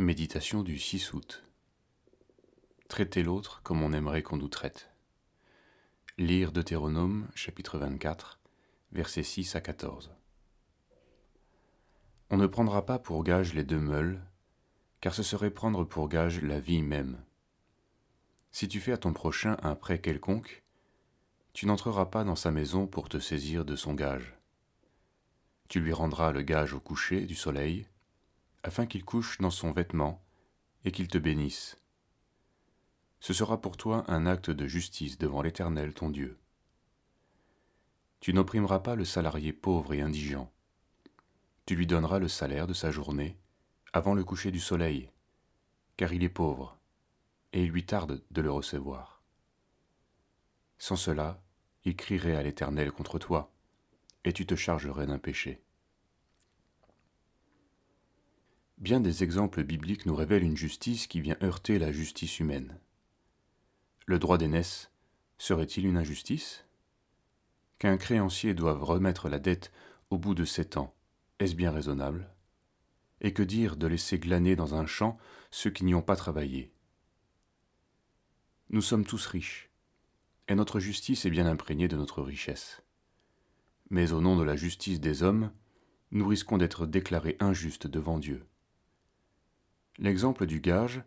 Méditation du 6 août. Traiter l'autre comme on aimerait qu'on nous traite. Lire Deutéronome chapitre 24, versets 6 à 14. On ne prendra pas pour gage les deux meules, car ce serait prendre pour gage la vie même. Si tu fais à ton prochain un prêt quelconque, tu n'entreras pas dans sa maison pour te saisir de son gage. Tu lui rendras le gage au coucher du soleil, afin qu'il couche dans son vêtement et qu'il te bénisse. Ce sera pour toi un acte de justice devant l'Éternel ton Dieu. Tu n'opprimeras pas le salarié pauvre et indigent. Tu lui donneras le salaire de sa journée avant le coucher du soleil, car il est pauvre, et il lui tarde de le recevoir. Sans cela, il crierait à l'Éternel contre toi, et tu te chargerais d'un péché. Bien des exemples bibliques nous révèlent une justice qui vient heurter la justice humaine. Le droit d'aînesse serait-il une injustice? Qu'un créancier doive remettre la dette au bout de sept ans, est-ce bien raisonnable? Et que dire de laisser glaner dans un champ ceux qui n'y ont pas travaillé? Nous sommes tous riches, et notre justice est bien imprégnée de notre richesse. Mais au nom de la justice des hommes, nous risquons d'être déclarés injustes devant Dieu. L'exemple du gage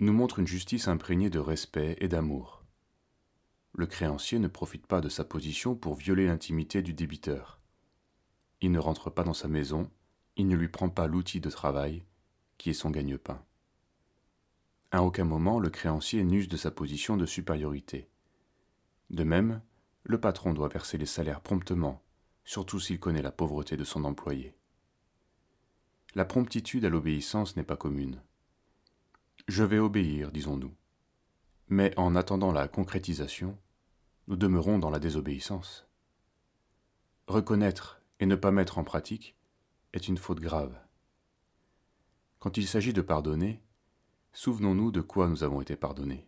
nous montre une justice imprégnée de respect et d'amour. Le créancier ne profite pas de sa position pour violer l'intimité du débiteur. Il ne rentre pas dans sa maison, il ne lui prend pas l'outil de travail, qui est son gagne-pain. À aucun moment le créancier n'use de sa position de supériorité. De même, le patron doit verser les salaires promptement, surtout s'il connaît la pauvreté de son employé la promptitude à l'obéissance n'est pas commune. Je vais obéir, disons-nous. Mais en attendant la concrétisation, nous demeurons dans la désobéissance. Reconnaître et ne pas mettre en pratique est une faute grave. Quand il s'agit de pardonner, souvenons-nous de quoi nous avons été pardonnés.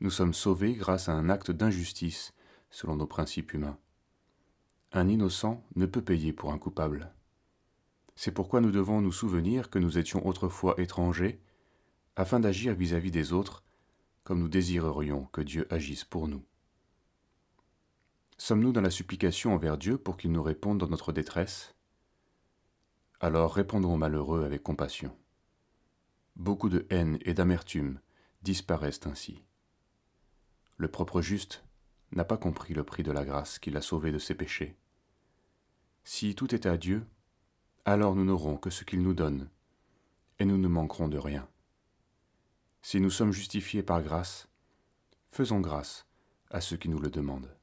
Nous sommes sauvés grâce à un acte d'injustice selon nos principes humains. Un innocent ne peut payer pour un coupable. C'est pourquoi nous devons nous souvenir que nous étions autrefois étrangers, afin d'agir vis-à-vis des autres comme nous désirerions que Dieu agisse pour nous. Sommes-nous dans la supplication envers Dieu pour qu'il nous réponde dans notre détresse? Alors répondons aux malheureux avec compassion. Beaucoup de haine et d'amertume disparaissent ainsi. Le propre juste n'a pas compris le prix de la grâce qui l'a sauvé de ses péchés. Si tout est à Dieu, alors nous n'aurons que ce qu'il nous donne, et nous ne manquerons de rien. Si nous sommes justifiés par grâce, faisons grâce à ceux qui nous le demandent.